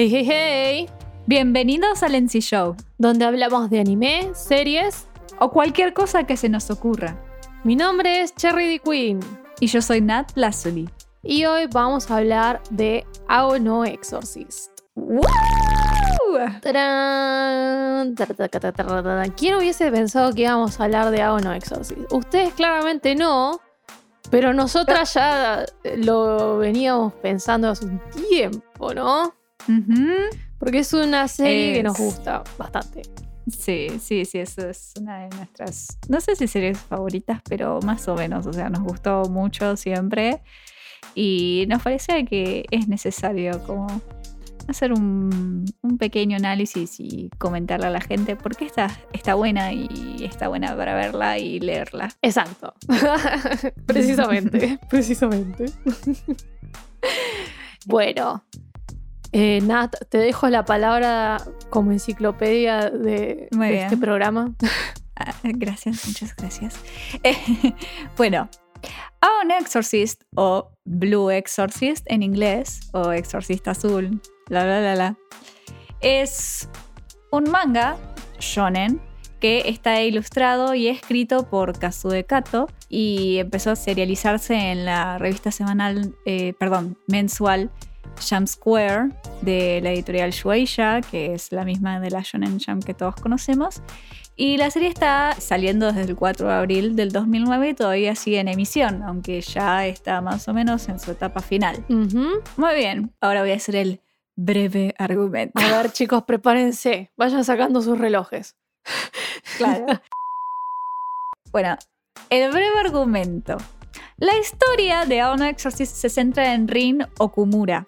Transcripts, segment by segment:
Hey, hey, hey. Bienvenidos al NC Show, Donde hablamos de anime, series. o cualquier cosa que se nos ocurra. Mi nombre es Cherry D. Queen. Y yo soy Nat Lazuli. Y hoy vamos a hablar de Ao no Exorcist. Tarán. ¿Quién hubiese pensado que íbamos a hablar de Ao no Exorcist? Ustedes claramente no, pero nosotras ya lo veníamos pensando hace un tiempo, ¿no? Ujú. Porque es una serie que nos gusta bastante. Sí, sí, sí, eso es una de nuestras, no sé si series favoritas, pero más o menos, o sea, nos gustó mucho siempre y nos parecía que es necesario como hacer un, un pequeño análisis y comentarle a la gente por qué está, está buena y está buena para verla y leerla. Exacto. precisamente, precisamente. bueno, eh, Nat, te dejo la palabra como enciclopedia de, este programa. Ah, gracias, muchas gracias. Eh, bueno, Aon Exorcist o Blue Exorcist en inglés o Exorcista Azul, la la la la, es un manga shonen que está ilustrado y escrito por Kazude Kato y empezó a serializarse en la revista semanal, eh, perdón, mensual Jump Square de la editorial Shueisha, que es la misma de la Shonen Jump que todos conocemos. Y la serie está saliendo desde el 4 de abril del 2009 y todavía sigue en emisión, aunque ya está más o menos en su etapa final. Muy bien, ahora voy a hacer el breve argumento. A ver, chicos, prepárense. Vayan sacando sus relojes. Claro. bueno, el breve argumento. La historia de Aono Exorcist se centra en Rin Okumura,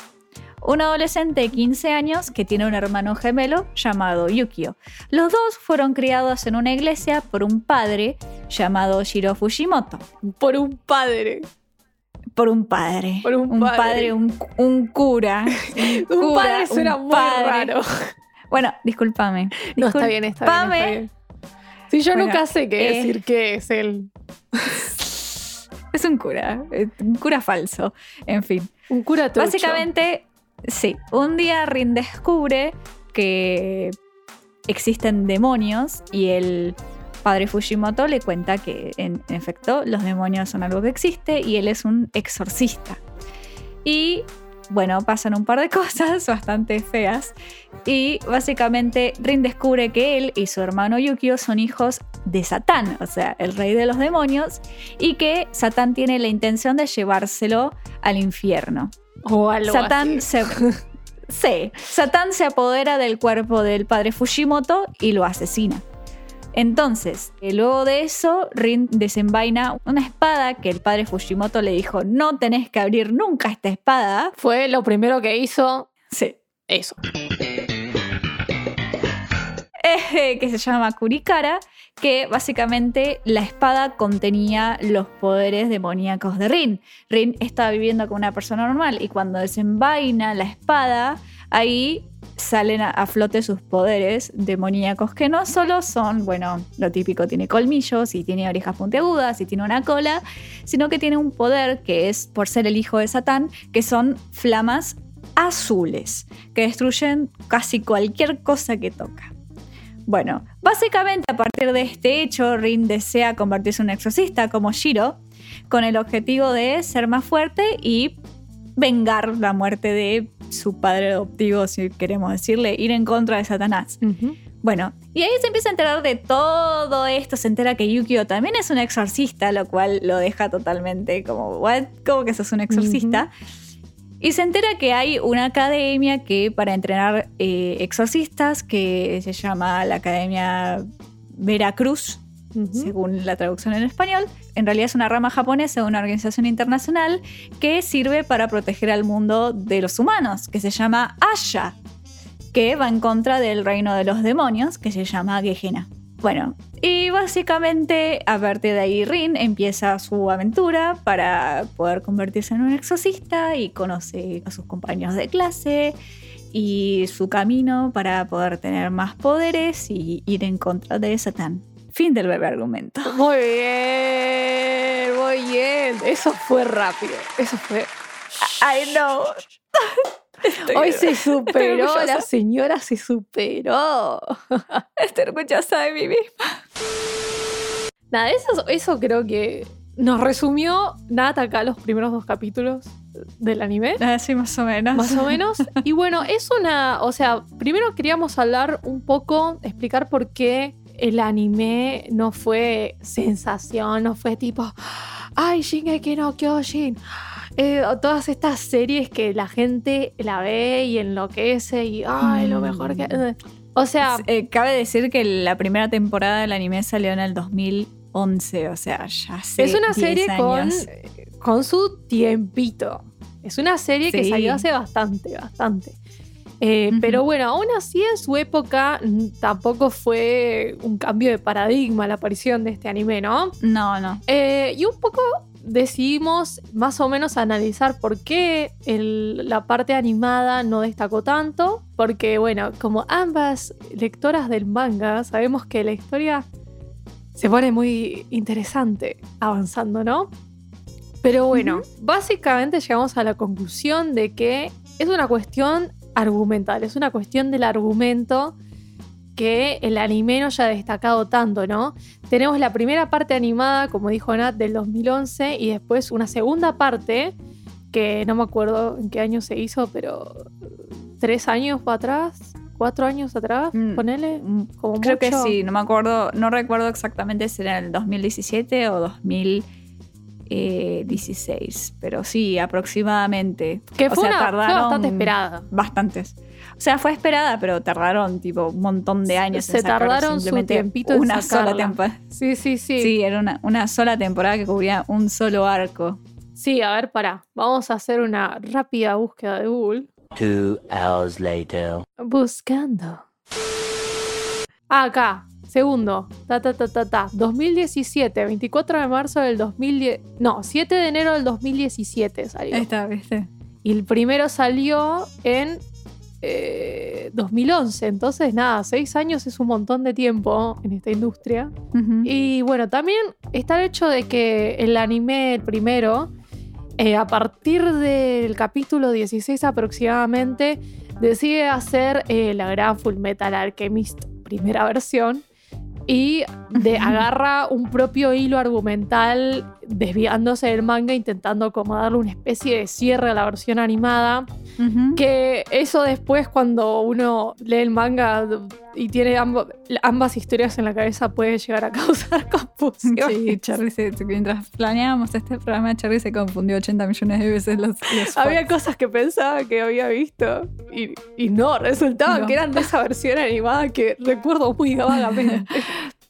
un adolescente de 15 años que tiene un hermano gemelo llamado Yukio. Los dos fueron criados en una iglesia por un padre llamado Shiro Fujimoto. Por un padre. Por un padre. Por un padre. un, un cura. Un cura, padre suena un muy padre. raro. Bueno, discúlpame. No, está bien, está bien, está bien. Sí, yo Bueno, nunca sé qué eh, decir qué es él. Es un cura. eh, Un cura falso. En fin. Un cura trucho. Básicamente, sí. Un día Rin descubre que existen demonios y el padre Fujimoto le cuenta que en efecto los demonios son algo que existe y él es un exorcista. Y bueno, pasan un par de cosas bastante feas y básicamente Rin descubre que él y su hermano Yukio son hijos de Satán, o sea, el rey de los demonios, y que Satán tiene la intención de llevárselo al infierno. O Satán así. se. Sí, Satán se apodera del cuerpo del padre Fujimoto y lo asesina. Entonces, eh, luego de eso, Rin desenvaina una espada que el padre Fujimoto le dijo: No tenés que abrir nunca esta espada. Fue lo primero que hizo Sí. eso. Eh, que se llama Kurikara, que básicamente la espada contenía los poderes demoníacos de Rin. Rin estaba viviendo con una persona normal y cuando desenvaina la espada, ahí salen a, flote sus poderes demoníacos, que no solo son, bueno, lo típico, tiene colmillos y tiene orejas puntiagudas y tiene una cola, sino que tiene un poder que es, por ser el hijo de Satán, que son flamas azules, que destruyen casi cualquier cosa que toca. Bueno, básicamente a partir de este hecho, Rin desea convertirse en un exorcista como Shiro, con el objetivo de ser más fuerte y vengar la muerte de su padre adoptivo, si queremos decirle, ir en contra de Satanás. Bueno, y ahí se empieza a enterar de todo esto, se entera que Yukio también es un exorcista, lo cual lo deja totalmente como, ¿what? ¿Cómo que sos un exorcista? Y se entera que hay una academia que para entrenar eh, exorcistas, que se llama la Academia Veracruz, Según la traducción en español. En realidad es una rama japonesa de una organización internacional que sirve para proteger al mundo de los humanos, que se llama Asha, que va en contra del reino de los demonios, que se llama Gehenna. Bueno, y básicamente a partir de ahí Rin empieza su aventura para poder convertirse en un exorcista y conoce a sus compañeros de clase y su camino para poder tener más poderes y ir en contra de Satán. Fin del breve argumento. Muy bien, muy bien. Eso fue rápido. Eso fue. I know. Hoy se superó, la señora se superó. Estoy orgullosa de mí misma. Nada, eso, eso creo que nos resumió Nat acá los primeros dos capítulos del anime. Así más o menos. Más o menos. Y bueno, es una. O sea, primero queríamos hablar un poco, explicar por qué el anime no fue sensación, no fue tipo. ¡Ay, Shingeki no Kyojin! Eh, todas estas series que la gente la ve y enloquece y. ¡Ay, lo mejor que. O sea. Eh, cabe decir que la primera temporada del anime salió en el 2011, o sea, ya hace Es una 10 serie con, años. con su tiempito. Es una serie que Sí. salió hace bastante, bastante. Eh. Pero bueno, aún así en su época tampoco fue un cambio de paradigma la aparición de este anime, ¿no? No, no. Eh, y un poco decidimos más o menos analizar por qué el- la parte animada no destacó tanto. Porque bueno, como ambas lectoras del manga, sabemos que la historia se pone muy interesante avanzando, ¿no? Pero bueno, básicamente llegamos a la conclusión de que es una cuestión argumental, es una cuestión del argumento que el anime no haya destacado tanto, ¿no? Tenemos la primera parte animada, como dijo Nat, del 2011 y después una segunda parte que no me acuerdo en qué año se hizo, pero tres años para atrás, cuatro años atrás, Mm. ponele. Mm, Como Creo que sí, no me acuerdo, no recuerdo exactamente si era en el 2017 o 2016, pero sí, aproximadamente. Que O fue, sea, una, fue tardaron bastante esperada. Bastantes. O sea, fue esperada, pero tardaron tipo un montón de años Se en tardaron su simplemente tiempito en una sola temporada. Sí, sí, sí. Sí, era una, una sola temporada que cubría un solo arco. Sí, a ver, pará. Vamos a hacer una rápida búsqueda de Google. Two hours later. Buscando. Ah, acá. Segundo. Ta, ta, ta, ta, ta. 2017. 24 de marzo del 2010. No, 7 de enero del 2017 salió. Ahí está, ¿viste? Y el primero salió en eh, 2011. Entonces, nada, 6 años es un montón de tiempo en esta industria. Y bueno, también está el hecho de que el anime, el primero, eh, a partir del capítulo 16 aproximadamente, decide hacer eh, la gran Full Metal Alchemist primera versión y de, agarra un propio hilo argumental desviándose del manga, intentando como darle una especie de cierre a la versión animada. Ujú. Que eso después, cuando uno lee el manga y tiene amb- ambas historias en la cabeza, puede llegar a causar confusión. Sí, Charlie se, mientras planeábamos este programa, Charlie se confundió 80 millones de veces los, los Había cosas que pensaba que había visto y, y no, resultaba No. que eran de esa versión animada que recuerdo muy vagamente.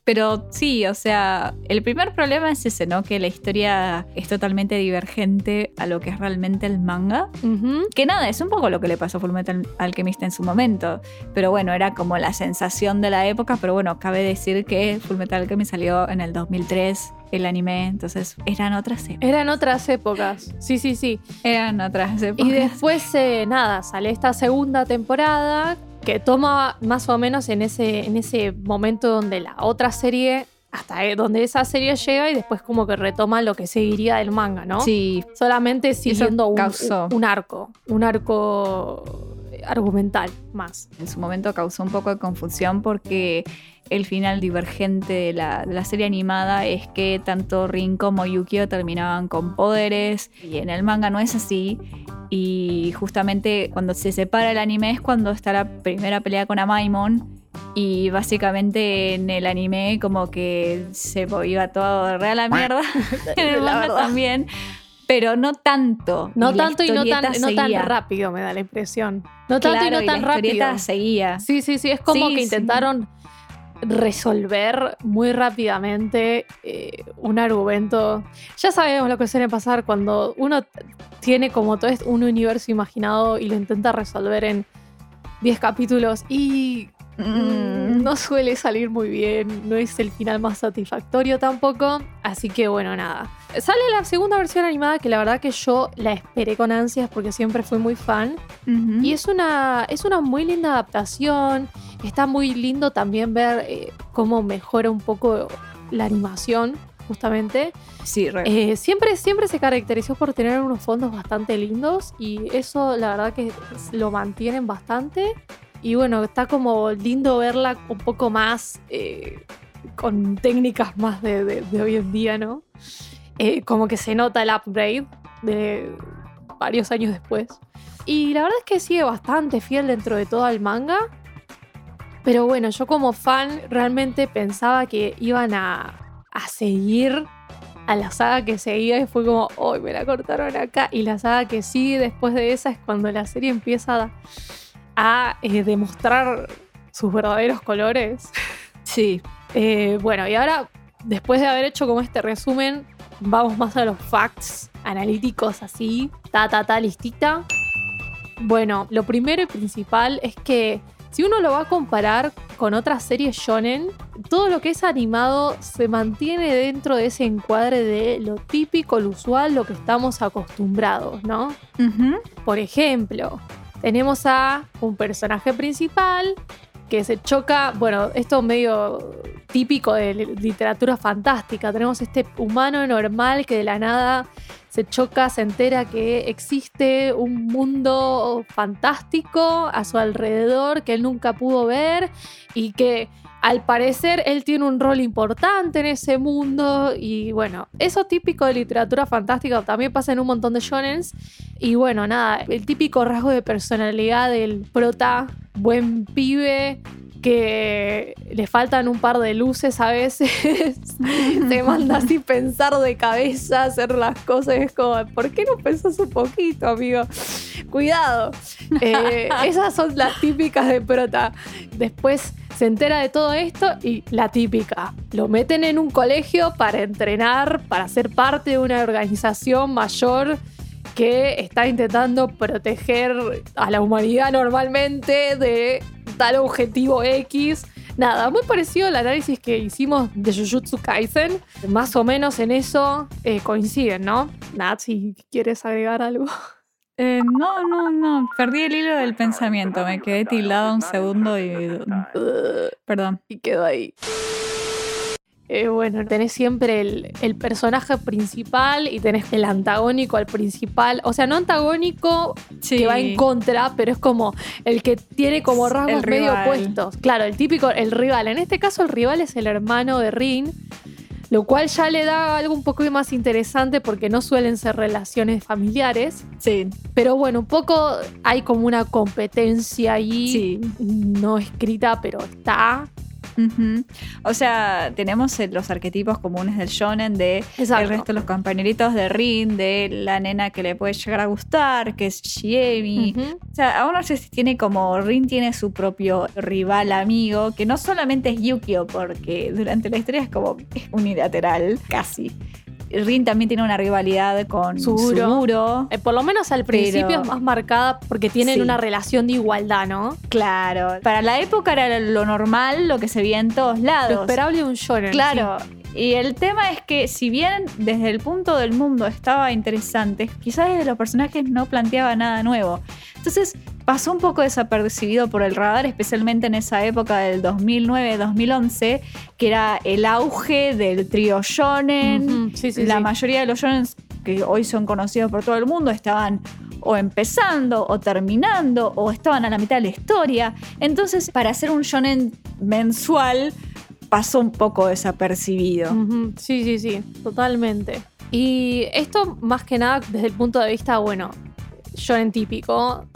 Pero sí, o sea, el primer problema es ese, ¿no? Que la historia es totalmente divergente a lo que es realmente el manga. Que nada, es un poco lo que le pasó a Fullmetal Alchemist en su momento. Pero bueno, era como la sensación de la época. Pero bueno, cabe decir que Fullmetal Alchemist salió en el 2003, el anime. Entonces eran otras épocas. Eran otras épocas. Sí, sí, sí. Eran otras épocas. Y después, eh, nada, sale esta segunda temporada que toma más o menos en ese, en ese momento donde la otra serie, hasta eh, donde esa serie llega y después como que retoma lo que seguiría del manga, ¿no? Sí, Solamente siguiendo un, un arco, un arco argumental más. en su momento causó un poco de confusión porque el final divergente de la, de la serie animada es que tanto Rin como Yukio terminaban con poderes y en el manga no es así. Y justamente cuando se separa el anime es cuando está la primera pelea con Amaimon y básicamente en el anime como que se iba todo re a la mierda. En el manga también pero no tanto No Y tanto y no tan, no rápido, me da la impresión. No tanto Claro, y no tan la rápido. seguía Sí, sí, sí. Es como Sí, que sí. intentaron resolver muy rápidamente eh, un argumento. Ya sabemos lo que suele pasar cuando uno tiene como todo este- un universo imaginado y lo intenta resolver en 10 capítulos y mm, no suele salir muy bien. No es el final más satisfactorio tampoco. Así que bueno, nada. Sale la segunda versión animada que la verdad que yo la esperé con ansias porque siempre fui muy fan. Y es una, es una muy linda adaptación. Está muy lindo también ver eh, cómo mejora un poco la animación. justamente. Sí. Eh, siempre, siempre se caracterizó por tener unos fondos bastante lindos y eso la verdad que lo mantienen bastante. Y bueno, está como lindo verla un poco más eh, con técnicas más de, de- de hoy en día, ¿no? Eh, como que se nota el upgrade de varios años después. Y la verdad es que sigue bastante fiel dentro de todo al manga. Pero bueno, yo como fan realmente pensaba que iban a, a seguir a la saga que seguía y fue como, hoy me la cortaron acá. Y la saga que sigue después de esa es cuando la serie empieza a, a, eh, demostrar sus verdaderos colores. Sí. Eh, bueno, y ahora, después de haber hecho como este resumen, vamos más a los facts analíticos así, ta, ta, ta, listita. Bueno, lo primero y principal es que si uno lo va a comparar con otras series shonen, todo lo que es animado se mantiene dentro de ese encuadre de lo típico, lo usual, lo que estamos acostumbrados, ¿no? Por ejemplo, tenemos a un personaje principal que se choca, bueno, esto es medio típico de li- literatura fantástica. Tenemos este humano normal que de la nada se choca, se entera que existe un mundo fantástico a su alrededor que él nunca pudo ver y que al parecer él tiene un rol importante en ese mundo y bueno, eso típico de literatura fantástica también pasa en un montón de shonens y bueno, nada, el típico rasgo de personalidad del prota, buen pibe, que le faltan un par de luces a veces, se manda así pensar de cabeza, hacer las cosas, es como, ¿por qué no pensás un poquito, amigo? Cuidado. Eh, esas son las típicas de prota. Después se entera de todo esto y la típica, lo meten en un colegio para entrenar, para ser parte de una organización mayor que está intentando proteger a la humanidad normalmente de tal objetivo X. Nada, muy parecido al análisis que hicimos de Jujutsu Kaisen. Más o menos en eso eh, coinciden, ¿no? Nat, si quieres agregar algo. Eh, no, no, no. Perdí el hilo del pensamiento. Me quedé tildada un segundo y. Perdón. y quedó ahí. Eh, bueno, tenés siempre el, el personaje principal y tenés el antagónico al principal. O sea, no antagónico Sí. que va en contra, pero es como el que tiene como rasgos medio opuestos. Claro, el típico, el rival. En este caso, el rival es el hermano de Rin, lo cual ya le da algo un poco más interesante porque no suelen ser relaciones familiares. Sí, Pero bueno, un poco hay como una competencia ahí, sí. no escrita, pero está. O sea, tenemos eh, los arquetipos comunes del shonen de Exacto. el resto de los compañeritos de Rin, de la nena que le puede llegar a gustar, que es Shiemi. O sea, aún no sé si tiene como Rin tiene su propio rival amigo, que no solamente es Yukio, porque durante la historia es como unilateral, casi. Rin también tiene una rivalidad con Suguro. Suguro. Eh, por lo menos al principio Pero- es más marcada porque tienen Sí. una relación de igualdad, ¿no? Claro. Para la época era lo normal, lo que se veía en todos lados. Lo esperable de un shonen. Claro. Y el tema es que si bien desde el punto del mundo estaba interesante, quizás desde los personajes no planteaba nada nuevo. Entonces pasó un poco desapercibido por el radar, especialmente en esa época del 2009-2011, que era el auge del trío shonen. Ujú, sí, sí, la sí. mayoría de los shonen que hoy son conocidos por todo el mundo estaban o empezando o terminando o estaban a la mitad de la historia. Entonces, para hacer un shonen mensual pasó un poco desapercibido. Sí, sí, sí, totalmente. Y esto más que nada desde el punto de vista, bueno, shonen típico,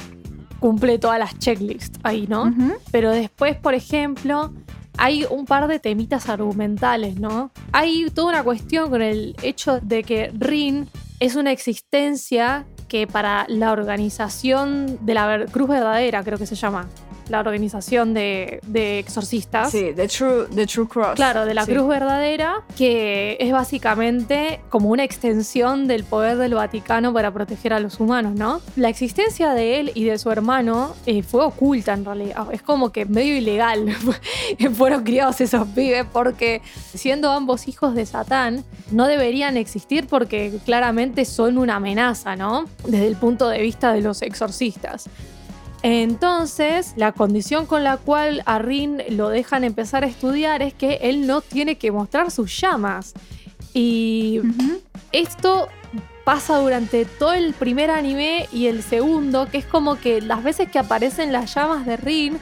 cumple todas las checklists ahí, ¿no? Pero después, por ejemplo, hay un par de temitas argumentales, ¿no? Hay toda una cuestión con el hecho de que Rin es una existencia que para la organización de la Cruz Verdadera, creo que se llama, la organización de, de exorcistas. Sí, The True, the true Cross. Claro, de la Sí. Cruz Verdadera, que es básicamente como una extensión del poder del Vaticano para proteger a los humanos, ¿no? La existencia de él y de su hermano eh, fue oculta en realidad. Es como que medio ilegal fueron criados esos pibes porque siendo ambos hijos de Satán, no deberían existir porque claramente son una amenaza, ¿no? Desde el punto de vista de los exorcistas. Entonces, la condición con la cual a Rin lo dejan empezar a estudiar es que él no tiene que mostrar sus llamas. Y esto pasa durante todo el primer anime y el segundo, que es como que las veces que aparecen las llamas de Rin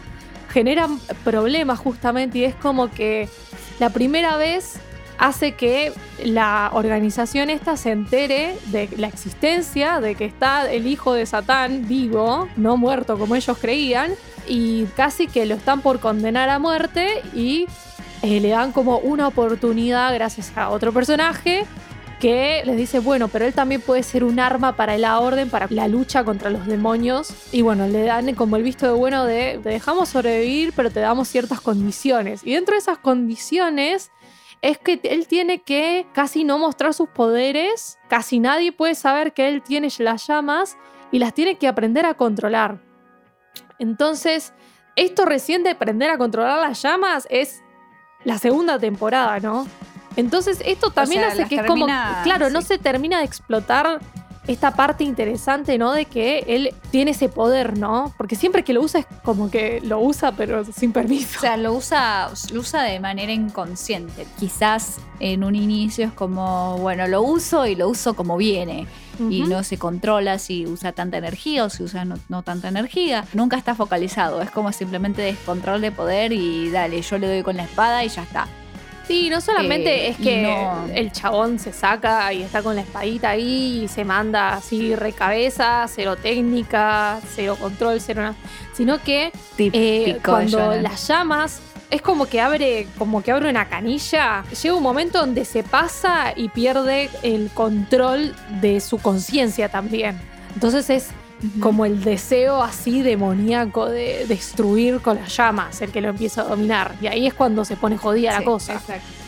generan problemas justamente y es como que la primera vez hace que la organización esta se entere de la existencia, de que está el hijo de Satán vivo, no muerto como ellos creían, y casi que lo están por condenar a muerte y eh, le dan como una oportunidad gracias a otro personaje que les dice, bueno, pero él también puede ser un arma para la orden, para la lucha contra los demonios. Y bueno, le dan como el visto de bueno de te dejamos sobrevivir, pero te damos ciertas condiciones. Y dentro de esas condiciones es que él tiene que casi no mostrar sus poderes, casi nadie puede saber que él tiene las llamas y las tiene que aprender a controlar. Entonces, esto recién de aprender a controlar las llamas es la segunda temporada, ¿no? Entonces, esto también sea, hace que es como, claro, no se termina de explotar esta parte interesante, ¿no? De que él tiene ese poder, ¿no? Porque siempre que lo usa es como que lo usa, pero sin permiso. O sea, lo usa, lo usa de manera inconsciente. Quizás en un inicio es como, bueno, lo uso y lo uso como viene. Y no se controla si usa tanta energía o si usa no, no tanta energía. Nunca está focalizado. Es como simplemente descontrol de poder y dale, yo le doy con la espada y ya está. Sí, no solamente Eh, es que no. el chabón se saca y está con la espadita ahí y se manda así recabeza, cero técnica, cero control, cero nada, sino que eh, cuando las llamas es como que abre como que abre una canilla llega un momento donde se pasa y pierde el control de su conciencia también entonces es Como el deseo así demoníaco de destruir con las llamas el que lo empieza a dominar y ahí es cuando se pone jodida la cosa exacto.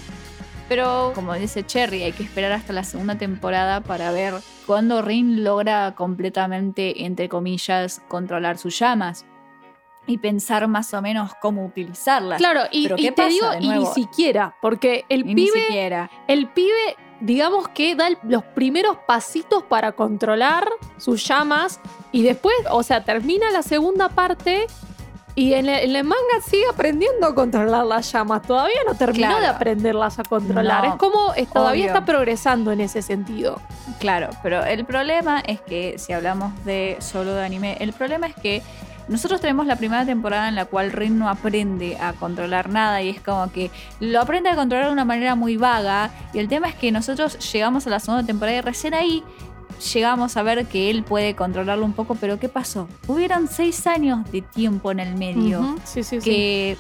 Pero como dice Cherry, hay que esperar hasta la segunda temporada para ver cuándo Rin logra completamente, entre comillas, controlar sus llamas. Y pensar más o menos cómo utilizarlas. claro y, Pero y ¿qué te pasa digo y ni siquiera porque el Y ni pibe siquiera. El pibe, digamos que da el- los primeros pasitos para controlar sus llamas y después, o sea, termina la segunda parte y en el, en el manga sigue aprendiendo a controlar las llamas. Todavía no terminó Claro. de aprenderlas a controlar. No, es como es- todavía obvio. está progresando en ese sentido. Claro, pero el problema es que si hablamos de solo de anime, el problema es que nosotros tenemos la primera temporada en la cual Rin no aprende a controlar nada y es como que lo aprende a controlar de una manera muy vaga y el tema es que nosotros llegamos a la segunda temporada y recién ahí llegamos a ver que él puede controlarlo un poco, pero ¿qué pasó? Hubieron seis años de tiempo en el medio Sí, sí, sí. que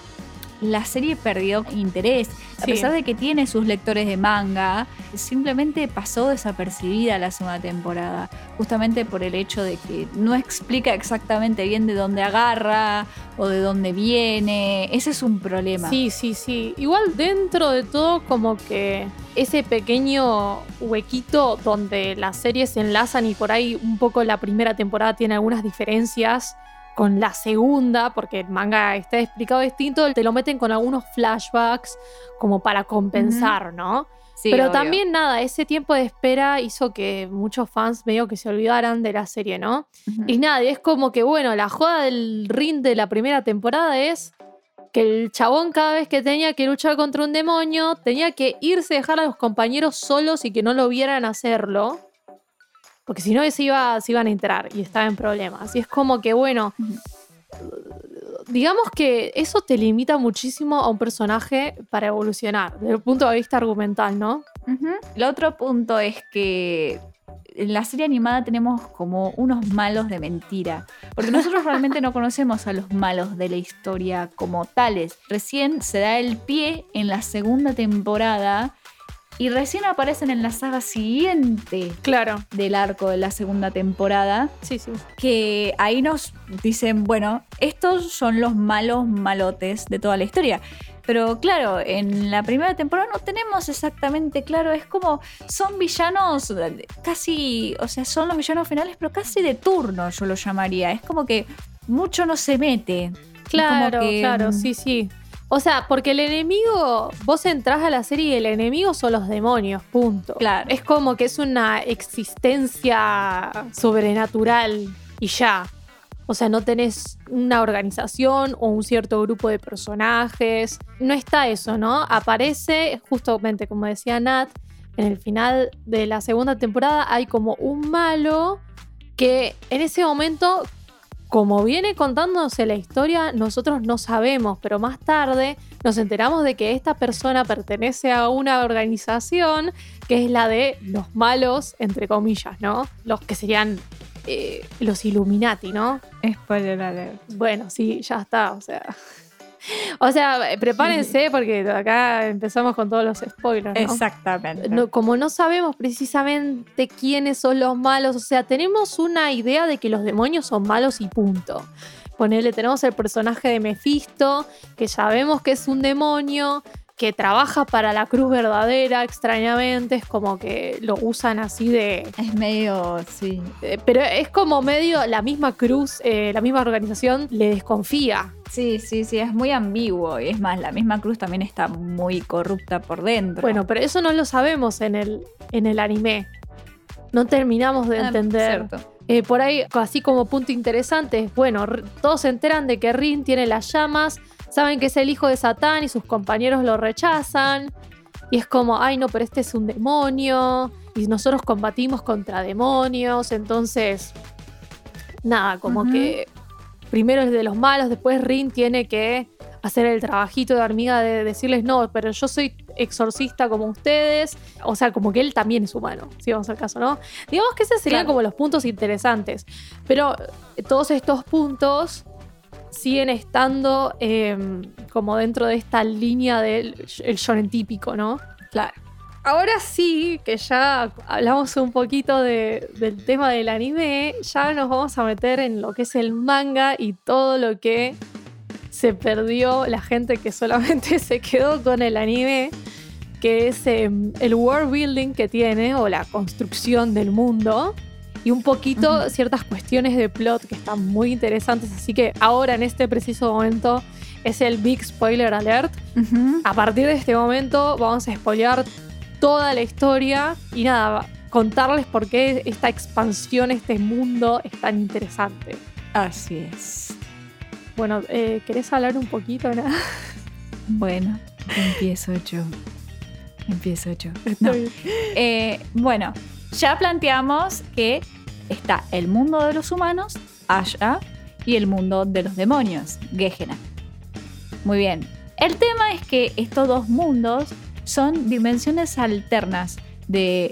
la serie perdió interés. A Sí. pesar de que tiene sus lectores de manga, simplemente pasó desapercibida la segunda temporada. Justamente por el hecho de que no explica exactamente bien de dónde agarra o de dónde viene. Ese es un problema. Sí, sí, sí. Igual dentro de todo, como que ese pequeño huequito donde las series se enlazan y por ahí un poco la primera temporada tiene algunas diferencias con la segunda, porque el manga está explicado distinto, te lo meten con algunos flashbacks como para compensar, ¿no? Sí, Pero obvio. también nada, ese tiempo de espera hizo que muchos fans medio que se olvidaran de la serie, ¿no? Ujú. Y nada, y es como que, bueno, la joda del ring de la primera temporada es que el chabón cada vez que tenía que luchar contra un demonio, tenía que irse a dejar a los compañeros solos y que no lo vieran hacerlo. Porque si no se, iba, se iban a entrar y estaba en problemas. Y es como que, bueno, digamos que eso te limita muchísimo a un personaje para evolucionar, desde el punto de vista argumental, ¿no? El otro punto es que en la serie animada tenemos como unos malos de mentira. Porque nosotros realmente no conocemos a los malos de la historia como tales. Recién se da el pie en la segunda temporada y recién aparecen en la saga siguiente Claro. del arco de la segunda temporada. Sí, sí. Que ahí nos dicen, bueno, estos son los malos malotes de toda la historia. Pero claro, en la primera temporada no tenemos exactamente claro, es como son villanos casi, o sea, son los villanos finales, pero casi de turno yo lo llamaría. Es como que mucho no se mete. Claro, que, claro, mm, sí, sí. O sea, porque el enemigo, vos entrás a la serie y el enemigo son los demonios, punto. Claro. Es como que es una existencia sobrenatural y ya. O sea, no tenés una organización o un cierto grupo de personajes. No está eso, ¿no? Aparece, justamente como decía Nat, en el final de la segunda temporada hay como un malo que en ese momento, como viene contándose la historia, nosotros no sabemos, pero más tarde nos enteramos de que esta persona pertenece a una organización que es la de los malos, entre comillas, ¿no? Los que serían eh, los Illuminati, ¿no? Spoiler alert. Bueno, sí, ya está, o sea. O sea, prepárense porque acá empezamos con todos los spoilers. ¿no? Exactamente. No- como no sabemos precisamente quiénes son los malos, o sea, tenemos una idea de que los demonios son malos y punto. Ponele, tenemos el personaje de Mephisto, que sabemos que es un demonio, que trabaja para la cruz verdadera, extrañamente, es como que lo usan así de... Es medio, sí. eh, Pero es como medio la misma cruz, eh, la misma organización le desconfía. Sí, sí, sí, es muy ambiguo. Y es más, la misma cruz también está muy corrupta por dentro. Bueno, pero eso no lo sabemos en el, en el anime. No terminamos de Ah, entender. Eh, por ahí, así como punto interesante, es, bueno, todos se enteran de que Rin tiene las llamas, saben que es el hijo de Satán y sus compañeros lo rechazan. Y es como, ay no, pero este es un demonio. Y nosotros combatimos contra demonios. Entonces, nada, como que primero es de los malos, después Rin tiene que hacer el trabajito de hormiga de decirles, no, pero yo soy exorcista como ustedes. O sea, como que él también es humano, si vamos al caso, ¿no? Digamos que esos serían Claro. como los puntos interesantes. Pero todos estos puntos siguen estando eh, como dentro de esta línea del el shonen típico, ¿no? Claro. Ahora sí, que ya hablamos un poquito de- del tema del anime, ya nos vamos a meter en lo que es el manga y todo lo que se perdió la gente que solamente se quedó con el anime, que es em, el world building que tiene o la construcción del mundo y un poquito ciertas cuestiones de plot que están muy interesantes, así que ahora en este preciso momento es el big spoiler alert. A partir de este momento vamos a spoilear toda la historia y nada, contarles por qué esta expansión, este mundo es tan interesante. Así es. Bueno, eh, ¿querés hablar un poquito? Ana? Bueno, empiezo yo. Empiezo yo. No. Eh, bueno, ya planteamos que está el mundo de los humanos, Asha, y el mundo de los demonios, Gehenna. Muy bien. El tema es que estos dos mundos son dimensiones alternas de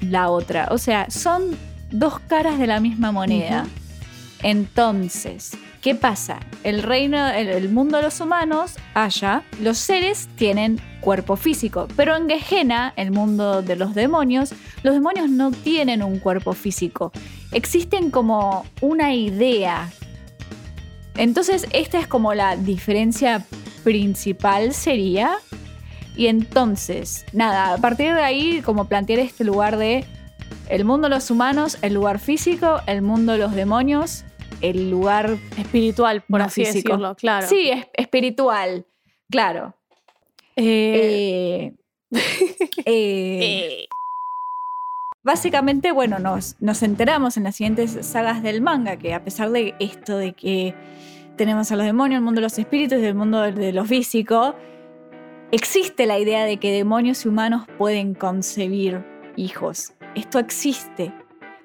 la otra. O sea, son dos caras de la misma moneda. Entonces, ¿qué pasa? El reino, el, mundo de los humanos, allá, los seres tienen cuerpo físico, pero en Gehenna, el mundo de los demonios, los demonios no tienen un cuerpo físico. Existen como una idea. Entonces, esta es como la diferencia principal sería. Y entonces, nada, a partir de ahí, como plantear este lugar de el mundo de los humanos, el lugar físico, el mundo de los demonios, el lugar Espiritual, por No así físico. decirlo, claro. Sí, es espiritual, claro. Eh, Eh, eh, Básicamente, bueno, nos, nos enteramos en las siguientes sagas del manga que a pesar de esto de que tenemos a los demonios, el mundo de los espíritus y el mundo de, de lo físico, existe la idea de que demonios y humanos pueden concebir hijos. Esto existe.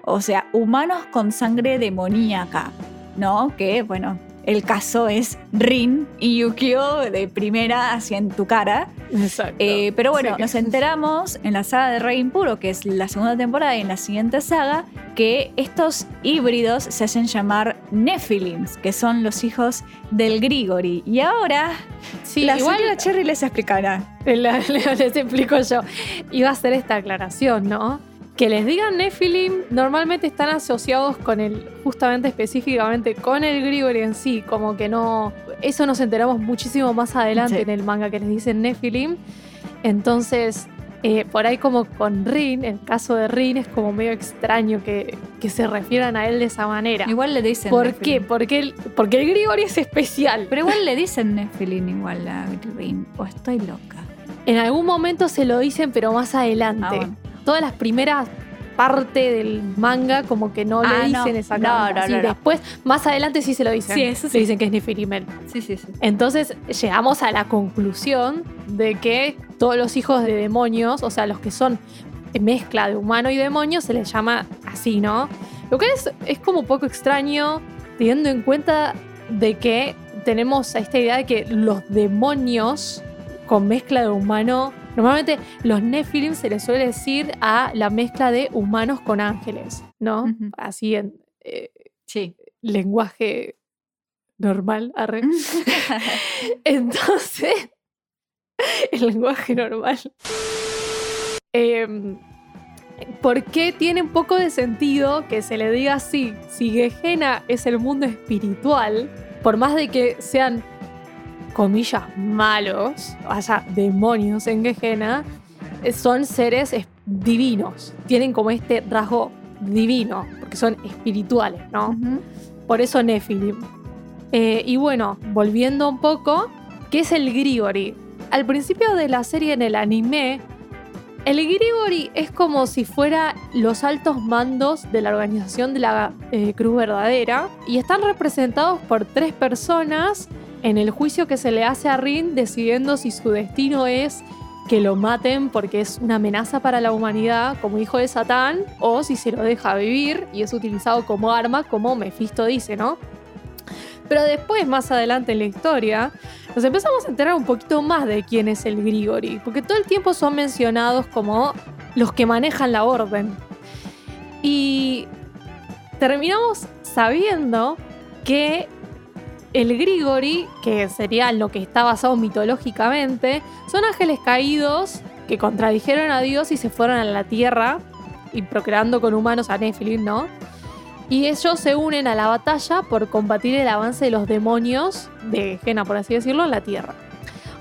O sea, humanos con sangre demoníaca, ¿no? Que, bueno, el caso es Rin y Yukio de primera hacia en tu cara. exacto. Eh, pero bueno, Sí. nos enteramos en la saga de Rey Impuro, que es la segunda temporada, y en la siguiente saga, que estos híbridos se hacen llamar Nephilims, que son los hijos del Grigori. Y ahora, sí, la igual señora Cherry les explicará. la- les explico yo. Iba a hacer esta aclaración, ¿no? Que les digan Nephilim normalmente están asociados con el, justamente específicamente con el Grigori en sí, como que no. Eso nos enteramos muchísimo más adelante Sí. en el manga que les dicen Nephilim. Entonces, eh, por ahí como con Rin, el caso de Rin es como medio extraño que, que se refieran a él de esa manera. Igual le dicen ¿Por Nephilim. qué? Porque el, porque el Grigori es especial. Pero igual le dicen Nephilim igual a Rin. O estoy loca. En algún momento se lo dicen, pero más adelante. Ah, bueno. Todas las primeras partes del manga como que no Ah, le no. dicen esa No, cosa. no, Sí, no, no. después, más adelante sí se lo dicen. Sí, eso sí. Le dicen que es Nefilimel. Sí, sí, sí. Entonces llegamos a la conclusión de que todos los hijos de demonios, o sea, los que son mezcla de humano y demonio se le llama así, ¿no? Lo que es, es como un poco extraño teniendo en cuenta de que tenemos esta idea de que los demonios con mezcla de humano, normalmente los Nephilim se les suele decir a la mezcla de humanos con ángeles, ¿no? Así en eh, Sí. lenguaje normal, arre. Entonces, el lenguaje normal. Em, ¿Por qué tiene un poco de sentido que se le diga así? Si Gehenna es el mundo espiritual, por más de que sean, comillas, malos, o sea, demonios en Gehenna, eh, son seres es- divinos. Tienen como este rasgo divino, porque son espirituales, ¿no? Por eso Nephilim. Eh, y bueno, volviendo un poco, ¿qué es el Grigori? Al principio de la serie en el anime, el Grigori es como si fuera los altos mandos de la organización de la eh, Cruz Verdadera y están representados por tres personas en el juicio que se le hace a Rin decidiendo si su destino es que lo maten porque es una amenaza para la humanidad como hijo de Satán o si se lo deja vivir y es utilizado como arma como Mephisto dice, ¿no? Pero después, más adelante en la historia, nos empezamos a enterar un poquito más de quién es el Grigori, porque todo el tiempo son mencionados como los que manejan la orden. Y terminamos sabiendo que el Grigori, que sería lo que está basado mitológicamente, son ángeles caídos que contradijeron a Dios y se fueron a la tierra y procreando con humanos a Nephilim, ¿no? Y ellos se unen a la batalla por combatir el avance de los demonios de Gena, por así decirlo, en la tierra.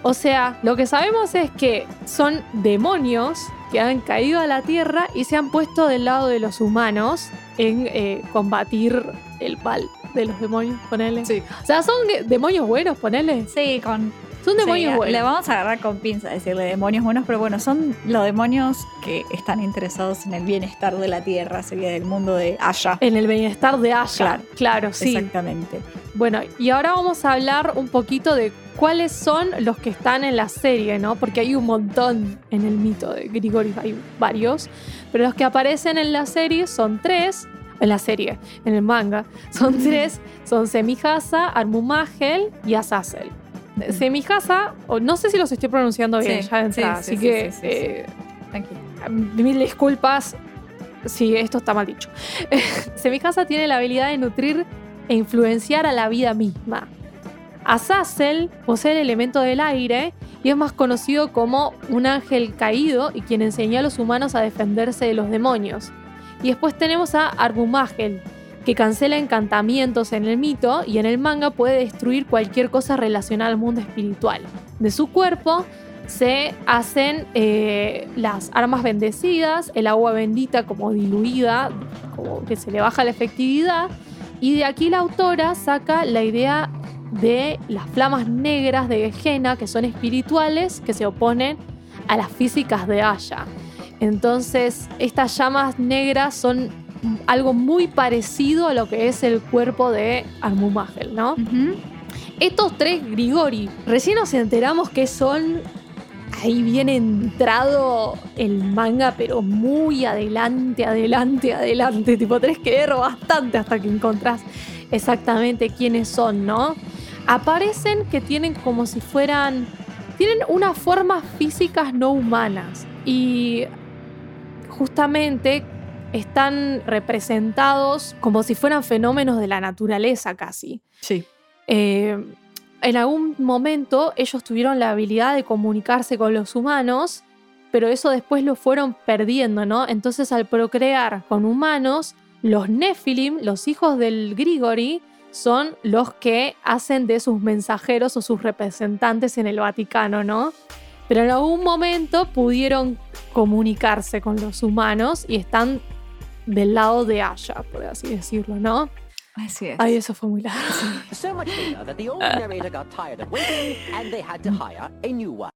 O sea, lo que sabemos es que son demonios que han caído a la tierra y se han puesto del lado de los humanos en eh, combatir el mal de los demonios, ponele. Sí. O sea, son de- demonios buenos, ponele. Sí, con. Son demonios sí, buenos. Le vamos a agarrar con pinza decirle demonios buenos, pero bueno, son los demonios que están interesados en el bienestar de la tierra, sería del mundo de allá. En el bienestar de Asha. Claro. claro sí. Exactamente. Bueno, y ahora vamos a hablar un poquito de cuáles son los que están en la serie, ¿no? Porque hay un montón en el mito de Grigori, hay varios. Pero los que aparecen en la serie son tres. En la serie, en el manga, son tres. Son Semihasa, Armumagel y Azazel. Semihasa, o no sé si los estoy pronunciando bien Sí, ya de entrada, sí, sí, así sí, que eh, Tranquilo. Mil disculpas si esto está mal dicho. Semicasa tiene la habilidad de nutrir e influenciar a la vida misma. Azazel posee el elemento del aire y es más conocido como un ángel caído y quien enseñó a los humanos a defenderse de los demonios. Y después tenemos a Arbumagel, que cancela encantamientos en el mito y en el manga puede destruir cualquier cosa relacionada al mundo espiritual. De su cuerpo se hacen eh, las armas bendecidas, el agua bendita como diluida, como que se le baja la efectividad, y de aquí la autora saca la idea de las flamas negras de Gehenna, que son espirituales, que se oponen a las físicas de Aya. Entonces, estas llamas negras son algo muy parecido a lo que es el cuerpo de Armumagel, ¿no? Estos tres Grigori, recién nos enteramos que son. Ahí viene entrado el manga, pero muy adelante, adelante, adelante. Tipo, tenés que leer bastante hasta que encontrás exactamente quiénes son, ¿no? Aparecen que tienen como si fueran. Tienen unas formas físicas no humanas. Y justamente están representados como si fueran fenómenos de la naturaleza casi. Sí. Eh, en algún momento ellos tuvieron la habilidad de comunicarse con los humanos, pero eso después lo fueron perdiendo, ¿no? Entonces al procrear con humanos, los Nephilim, los hijos del Grigori, son los que hacen de sus mensajeros o sus representantes en el Vaticano, ¿no? Pero en algún momento pudieron comunicarse con los humanos y están del lado de Aya, por así decirlo, ¿no? Así es. Ay, eso fue muy largo. So much bigger that the old narrator got tired of waiting and they had to hire a new one.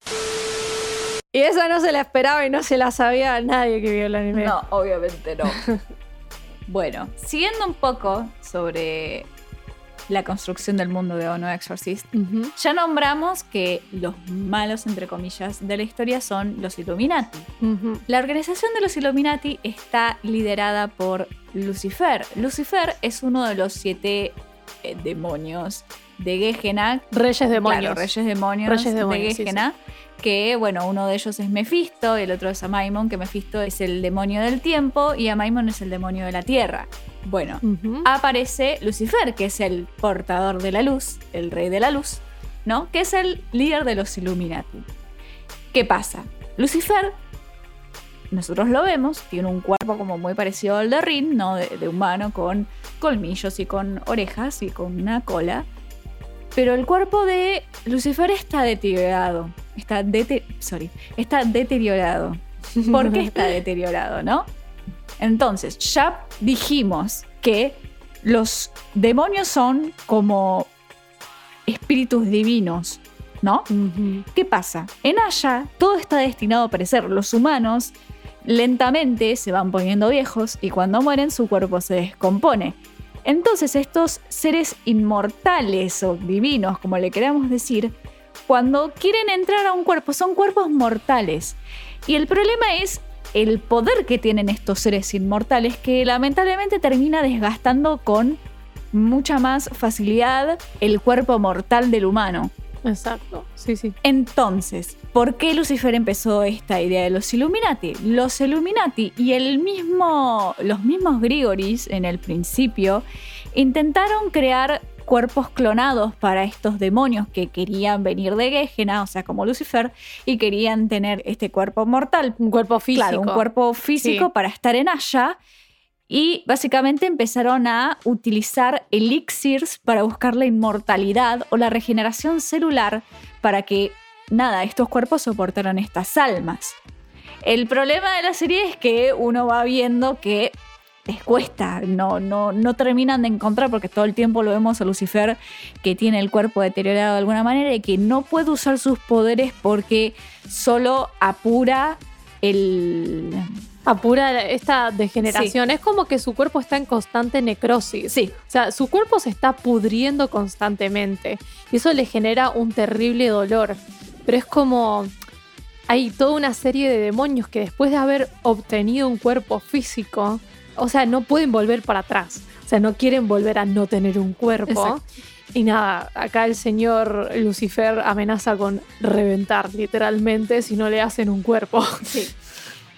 Y esa no se la esperaba y no se la sabía nadie que vio el anime. No, obviamente no. bueno, siguiendo un poco sobre la construcción del mundo de Ono Exorcist, ya nombramos que los malos, entre comillas, de la historia son los Illuminati. La organización de los Illuminati está liderada por Lucifer. Lucifer es uno de los siete eh, demonios de Gehenna. Reyes demonios. Claro, reyes demonios, Reyes demonios, de sí, sí. Gehenna. Que, bueno, uno de ellos es Mephisto y el otro es Amaimon, que Mephisto es el demonio del tiempo y Amaimon es el demonio de la tierra. Bueno, aparece Lucifer, que es el portador de la luz, el rey de la luz, ¿no? Que es el líder de los Illuminati. ¿Qué pasa? Lucifer, nosotros lo vemos, tiene un cuerpo como muy parecido al de Rin, ¿no? De, de humano, con colmillos y con orejas y con una cola. Pero el cuerpo de Lucifer está deteriorado. Está, dete- sorry, está deteriorado. ¿Por qué está deteriorado, no? Entonces, ya dijimos que los demonios son como espíritus divinos, ¿no? ¿Qué pasa? En Aya todo está destinado a perecer. Los humanos lentamente se van poniendo viejos y cuando mueren su cuerpo se descompone. Entonces estos seres inmortales o divinos, como le queramos decir, cuando quieren entrar a un cuerpo son cuerpos mortales. Y el problema es el poder que tienen estos seres inmortales que lamentablemente termina desgastando con mucha más facilidad el cuerpo mortal del humano. Exacto. Sí, sí. Entonces, ¿por qué Lucifer empezó esta idea de los Illuminati? Los Illuminati y el mismo, los mismos Grigoris en el principio intentaron crear cuerpos clonados para estos demonios que querían venir de Gehenna, o sea, como Lucifer, y querían tener este cuerpo mortal. Un cuerpo físico. Claro, un cuerpo físico Sí. para estar en Aya. Y básicamente empezaron a utilizar elixirs para buscar la inmortalidad o la regeneración celular para que, nada, estos cuerpos soportaran estas almas. El problema de la serie es que uno va viendo que les cuesta, no, no, no terminan de encontrar porque todo el tiempo lo vemos a Lucifer que tiene el cuerpo deteriorado de alguna manera y que no puede usar sus poderes porque solo apura el... Apura esta degeneración. Es como que su cuerpo está en constante necrosis. Sí, O sea, su cuerpo se está pudriendo constantemente. Y eso le genera un terrible dolor. Pero es como. Hay toda una serie de demonios que después de haber obtenido un cuerpo físico, o sea, no pueden volver para atrás. O sea, no quieren volver a no tener un cuerpo. Exacto. Y nada, acá el señor Lucifer amenaza con reventar literalmente si no le hacen un cuerpo. Sí.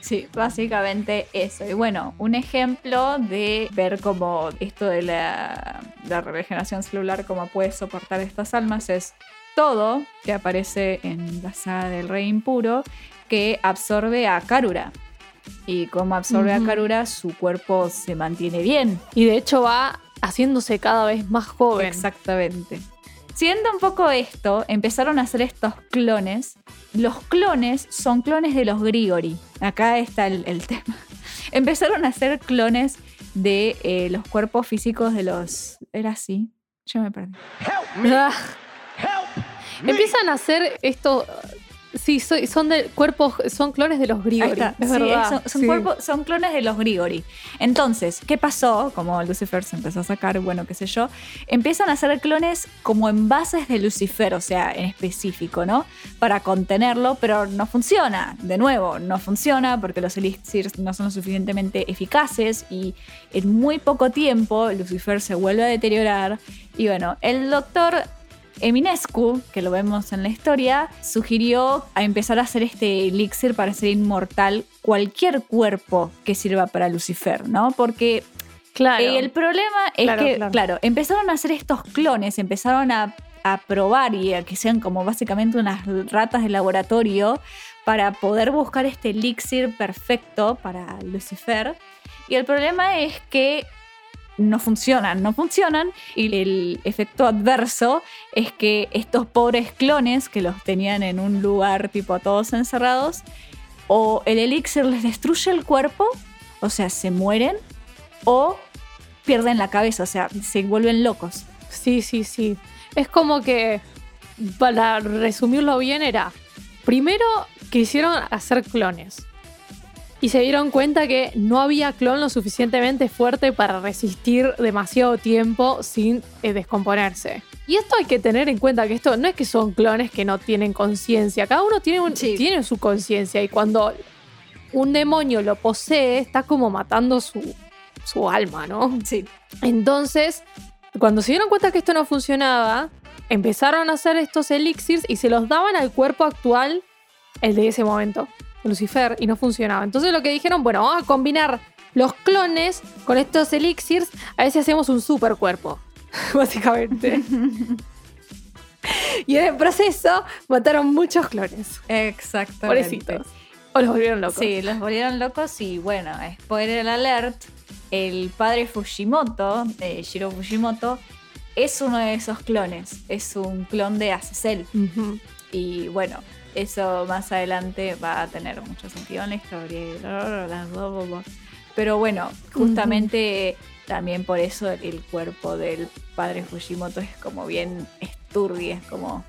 Sí, básicamente eso. Y bueno, un ejemplo de ver cómo esto de la, la regeneración celular, cómo puede soportar estas almas, es todo que aparece en la saga del Rey Impuro, que absorbe a Karura. Y como absorbe Ujú. a Karura, su cuerpo se mantiene bien. Y de hecho va haciéndose cada vez más joven. Exactamente. Siguiendo un poco esto, empezaron a hacer estos clones. Los clones son clones de los Grigori. Acá está el, el tema. Empezaron a hacer clones de eh, los cuerpos físicos de los... Era así. Yo me perdí. Ah. Empiezan a hacer esto. Sí, so- son de cuerpos, son clones de los Grigori. está. Es Sí, verdad. son, son Sí. cuerpos- son clones de los Grigori. Entonces, ¿qué pasó? Como Lucifer se empezó a sacar, bueno, qué sé yo, empiezan a hacer clones como envases de Lucifer, o sea, en específico, ¿no? Para contenerlo, pero no funciona. De nuevo, no funciona porque los elixirs no son lo suficientemente eficaces y en muy poco tiempo Lucifer se vuelve a deteriorar. Y bueno, el doctor Eminescu, que lo vemos en la historia, sugirió a empezar a hacer este elixir para ser inmortal cualquier cuerpo que sirva para Lucifer, ¿no? Porque Claro. el problema es Claro, que, claro. claro. empezaron a hacer estos clones, empezaron a, a probar y a que sean como básicamente unas ratas de laboratorio para poder buscar este elixir perfecto para Lucifer. Y el problema es que no funcionan, no funcionan y el efecto adverso es que estos pobres clones que los tenían en un lugar tipo a todos encerrados, o el elixir les destruye el cuerpo, o sea, se mueren, o pierden la cabeza, o sea, se vuelven locos. Sí, sí, sí. Es como que, para resumirlo bien, era. Primero quisieron hacer clones. Y se dieron cuenta que no había clon lo suficientemente fuerte para resistir demasiado tiempo sin eh, descomponerse. Y esto hay que tener en cuenta que esto no es que son clones que no tienen conciencia, cada uno tiene, un- Sí. tiene su conciencia y cuando un demonio lo posee está como matando su, su alma, ¿no? Sí. Entonces, cuando se dieron cuenta que esto no funcionaba, empezaron a hacer estos elixirs y se los daban al cuerpo actual, el de ese momento, Lucifer, y no funcionaba. Entonces lo que dijeron, bueno, vamos a combinar los clones con estos elixirs, a ver si hacemos un super cuerpo, básicamente. y en el proceso mataron muchos clones, Exactamente. pobrecitos. O los volvieron locos. Sí, los volvieron locos y bueno, spoiler alert, el padre Fujimoto, eh, Shiro Fujimoto, es uno de esos clones, es un clon de Azazel. Y bueno, eso más adelante va a tener mucho sentido en la historia. Pero bueno, justamente también por eso el cuerpo del padre Fujimoto es como bien esturbi, es como...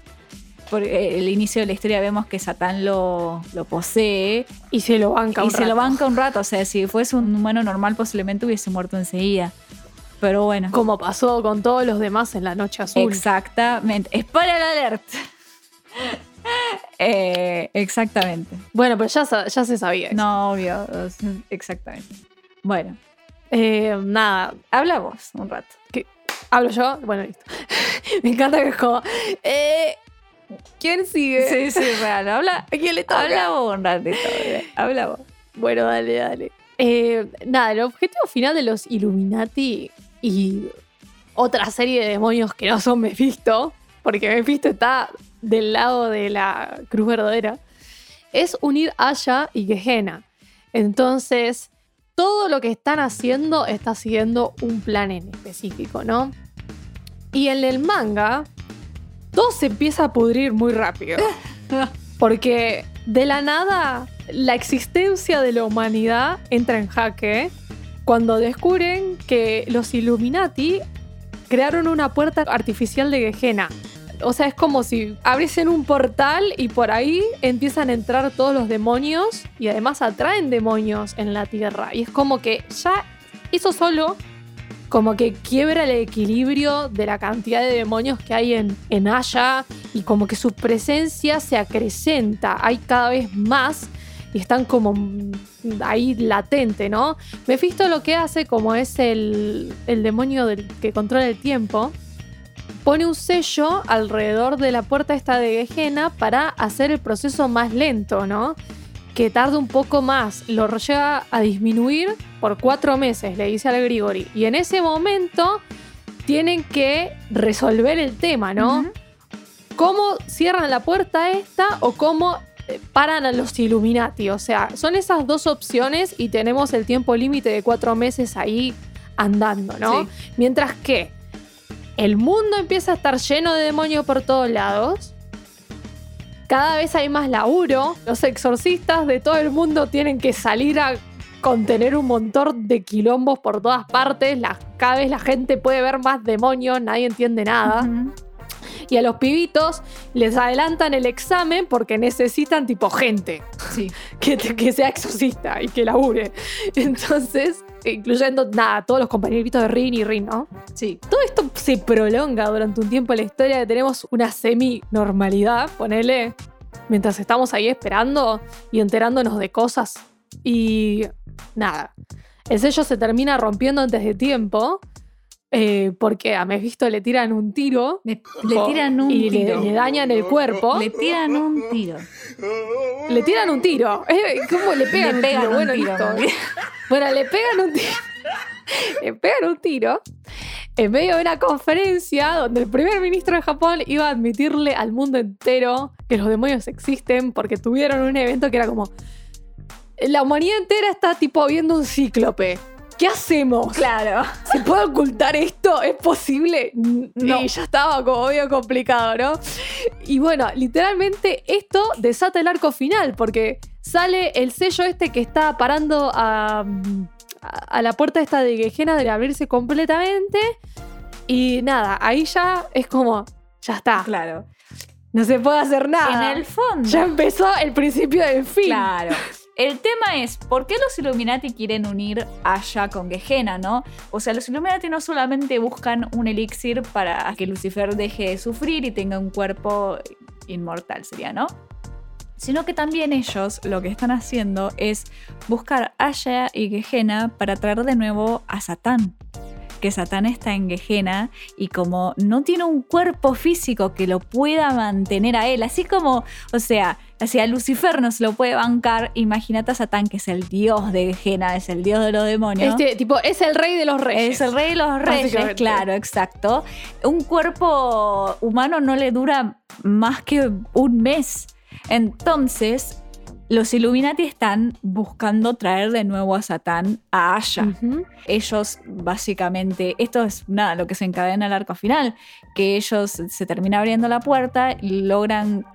Por el inicio de la historia vemos que Satán lo, lo posee Y se lo banca y un se lo rato. banca un rato. O sea, si fuese un humano normal, posiblemente hubiese muerto enseguida. Pero bueno. Como pasó con todos los demás en la noche azul. Exactamente. Spoiler alert. Eh, exactamente. Bueno, pero ya, ya se sabía. eso. No, obvio. Exactamente. Bueno, Eh, nada, habla vos un rato. hablo yo. Bueno, listo. Me encanta que es como. Eh, ¿Quién sigue? Sí, sí, real. Habla, ¿A quién le toca? habla vos un ratito. Habla vos. Bueno, dale, dale. Eh, nada, el objetivo final de los Illuminati y otra serie de demonios que no son Mephisto, porque Mephisto está del lado de la cruz verdadera, es unir Aya y Gehenna. Entonces, todo lo que están haciendo está siguiendo un plan en específico, ¿no? Y en el manga, todo se empieza a pudrir muy rápido. Porque de la nada, la existencia de la humanidad entra en jaque cuando descubren que los Illuminati crearon una puerta artificial de Gehenna. O sea, es como si abriesen un portal y por ahí empiezan a entrar todos los demonios y además atraen demonios en la Tierra. Y es como que ya eso solo como que quiebra el equilibrio de la cantidad de demonios que hay en, en Aya y como que su presencia se acrecenta, hay cada vez más y están como ahí latente, ¿no? Mephisto lo que hace, como es el, el demonio que controla el tiempo, pone un sello alrededor de la puerta esta de Gehenna para hacer el proceso más lento, ¿no? Que tarda un poco más, lo llega a disminuir por cuatro meses, le dice al Grigori. Y en ese momento tienen que resolver el tema, ¿no? Cómo cierran la puerta esta o cómo eh, paran a los Illuminati. O sea, son esas dos opciones y tenemos el tiempo límite de cuatro meses ahí andando, ¿no? Sí. Mientras que el mundo empieza a estar lleno de demonios por todos lados. Cada vez hay más laburo. Los exorcistas de todo el mundo tienen que salir a contener un montón de quilombos por todas partes. La- cada vez la gente puede ver más demonios, nadie entiende nada. Y a los pibitos les adelantan el examen porque necesitan tipo gente Sí. que, que sea exorcista y que labure. Entonces, incluyendo nada, todos los compañeritos de Rin y Rin, ¿no? Sí. Todo esto se prolonga durante un tiempo en la historia tenemos una semi-normalidad, ponele, mientras estamos ahí esperando y enterándonos de cosas. Y nada, el sello se termina rompiendo antes de tiempo. Eh, porque a Mephisto le tiran un tiro Le, le tiran un y le- tiro. Le, dañan el cuerpo. Le tiran un tiro. Le tiran un tiro. Eh, ¿Cómo le pegan Le un pegan tiro? un bueno, tiro. listo. Bueno, le pegan un tiro. le pegan un tiro en medio de una conferencia donde el primer ministro de Japón iba a admitirle al mundo entero que los demonios existen porque tuvieron un evento que era como la humanidad entera está tipo viendo un cíclope. ¿Qué hacemos? Claro. ¿Se puede ocultar esto? ¿Es posible? No. Y ya estaba como medio complicado, ¿no? Y bueno, literalmente esto desata el arco final, porque sale el sello este que está parando a, a- a la puerta esta de Gehenna de abrirse completamente. Y nada, ahí ya es como, ya está, Claro. no se puede hacer nada. En el fondo. Ya empezó el principio del fin. Claro. El tema es, ¿por qué los Illuminati quieren unir Aya con Gehenna, no? O sea, los Illuminati no solamente buscan un elixir para que Lucifer deje de sufrir y tenga un cuerpo inmortal, sería, ¿no? Sino que también ellos lo que están haciendo es buscar Aya y Gehenna para traer de nuevo a Satán que Satán está en Gehenna y como no tiene un cuerpo físico que lo pueda mantener a él, así como, o sea, así a Lucifer no se lo puede bancar, imagínate a Satán que es el dios de Gehenna, es el dios de los demonios. Este tipo es el rey de los reyes. Es el rey de los reyes, claro, exacto. Un cuerpo humano no le dura más que un mes. Entonces, los Illuminati están buscando traer de nuevo a Satán a. Ujú. Ellos, básicamente, esto es nada, lo que se encadena al arco final, que ellos se termina abriendo la puerta y logran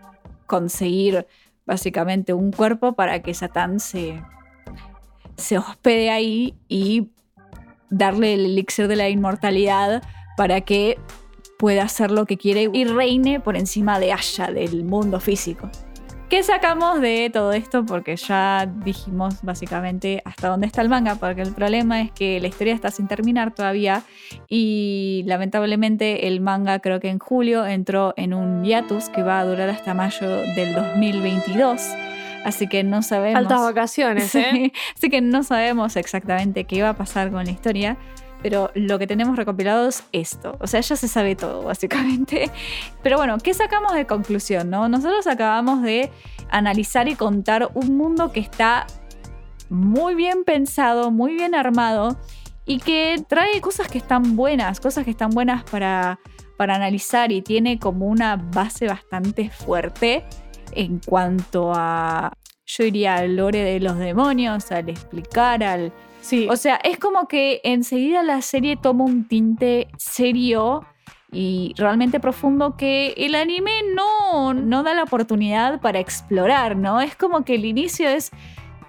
conseguir básicamente un cuerpo para que Satán se, se hospede ahí y darle el elixir de la inmortalidad para que pueda hacer lo que quiere y reine por encima de Aya, del mundo físico. ¿Qué sacamos de todo esto? Porque ya dijimos básicamente hasta dónde está el manga, porque el problema es que la historia está sin terminar todavía y lamentablemente el manga creo que en julio entró en un hiatus que va a durar hasta mayo del 2022. Así que no sabemos. Altas vacaciones, ¿eh? Sí, Así que no sabemos exactamente qué va a pasar con la historia, pero lo que tenemos recopilado es esto. O sea, ya se sabe todo, básicamente. Pero bueno, ¿qué sacamos de conclusión? No? Nosotros acabamos de analizar y contar un mundo que está muy bien pensado, muy bien armado y que trae cosas que están buenas, cosas que están buenas para, para analizar y tiene como una base bastante fuerte en cuanto a, yo diría, al lore de los demonios, al explicar, al... Sí. O sea, es como que enseguida la serie toma un tinte serio y realmente profundo que el anime no, no da la oportunidad para explorar, ¿no? Es como que el inicio es...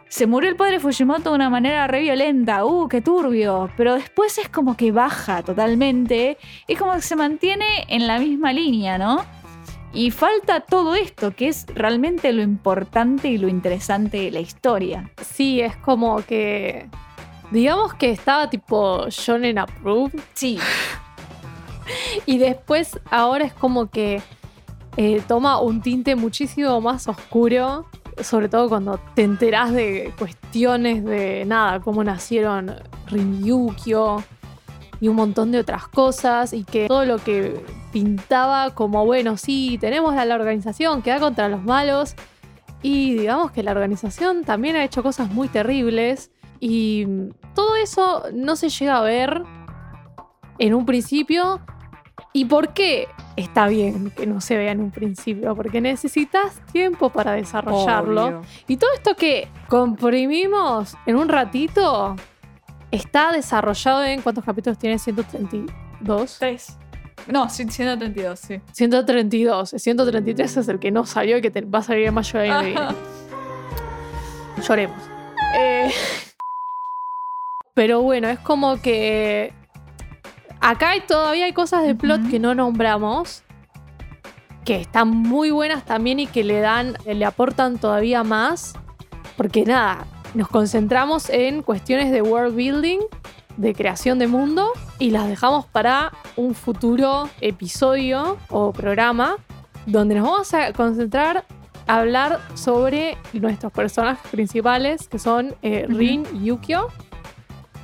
Se murió el padre Fujimoto de una manera re violenta, ¡uh, qué turbio! Pero después es como que baja totalmente, es como que se mantiene en la misma línea, ¿no? Y falta todo esto, que es realmente lo importante y lo interesante de la historia. sí, es como que. Digamos que estaba tipo Shonen Approved. Sí, Y después, ahora es como que eh, toma un tinte muchísimo más oscuro. Sobre todo cuando te enterás de cuestiones de nada, cómo nacieron Ryukyo y un montón de otras cosas. Y que todo lo que pintaba como, bueno, sí, tenemos a la organización que va contra los malos. Y digamos que la organización también ha hecho cosas muy terribles. Y todo eso no se llega a ver en un principio. ¿Y por qué está bien que no se vea en un principio? Porque necesitas tiempo para desarrollarlo. Obvio. Y todo esto que comprimimos en un ratito está desarrollado en cuántos capítulos tiene 132. Tres. No, sí, 132, sí. 132. 133 es el que no salió y que te- va a salir en mayo viene. Lloremos. Eh, pero bueno, es como que. Acá hay, todavía hay cosas de plot que no nombramos. Que están muy buenas también y que le dan. le aportan todavía más. Porque nada, nos concentramos en cuestiones de world building, de creación de mundo, y las dejamos para un futuro episodio o programa donde nos vamos a concentrar a hablar sobre nuestros personajes principales, que son eh. Rin y Yukio,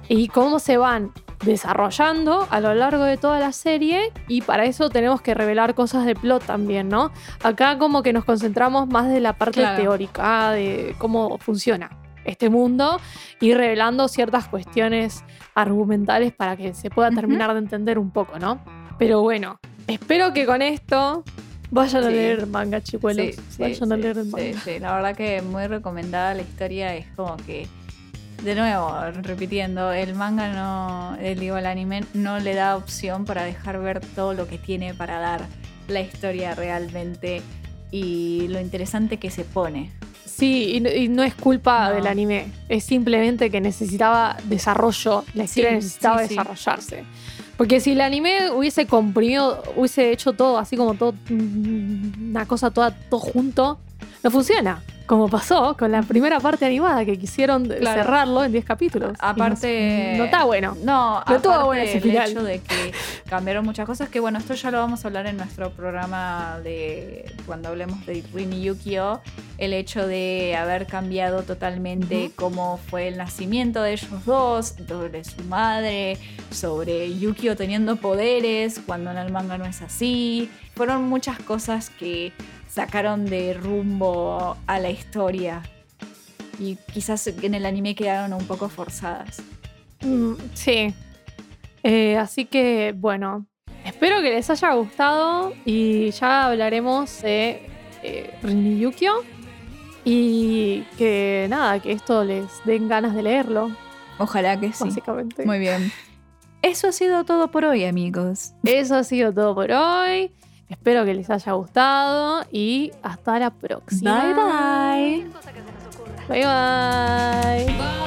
y cómo se van desarrollando a lo largo de toda la serie y para eso tenemos que revelar cosas de plot también, ¿no? Acá como que nos concentramos más de la parte Claro. teórica de cómo funciona este mundo y revelando ciertas cuestiones argumentales para que se pueda terminar de entender un poco, ¿no? Pero bueno, espero que con esto vayan a Sí. leer manga, chicuelos. Sí, sí, vayan a leer el sí, manga. sí. La verdad que muy recomendada la historia. Es como que, de nuevo, repitiendo, el manga no, el, digo, el anime no le da opción para dejar ver todo lo que tiene para dar la historia realmente y lo interesante que se pone. Sí, y, no- y no es culpa No. del anime. Es simplemente que necesitaba desarrollo. La historia Sí, necesitaba sí, sí. desarrollarse. Porque si el anime hubiese comprimido, hubiese hecho todo así como todo, una cosa toda todo junto, no funciona. Como pasó con la primera parte animada, que quisieron Claro. cerrarlo en 10 capítulos. Aparte. No, no está bueno. No, No aparte bueno ese el final. hecho de que cambiaron muchas cosas, que bueno, esto ya lo vamos a hablar en nuestro programa de cuando hablemos de Rin y Yukio, el hecho de haber cambiado totalmente cómo fue el nacimiento de ellos dos, sobre su madre, sobre Yukio teniendo poderes, cuando en el manga no es así. Fueron muchas cosas que sacaron de rumbo a la historia. Y quizás en el anime quedaron un poco forzadas. Mm, sí. Eh, así que, bueno, espero que les haya gustado y ya hablaremos de eh. Y que nada, que esto les den ganas de leerlo, Ojalá que sí. básicamente. Muy bien. Eso ha sido todo por hoy, amigos. Eso ha sido todo por hoy. Espero que les haya gustado y hasta la próxima. Bye bye. Bye bye.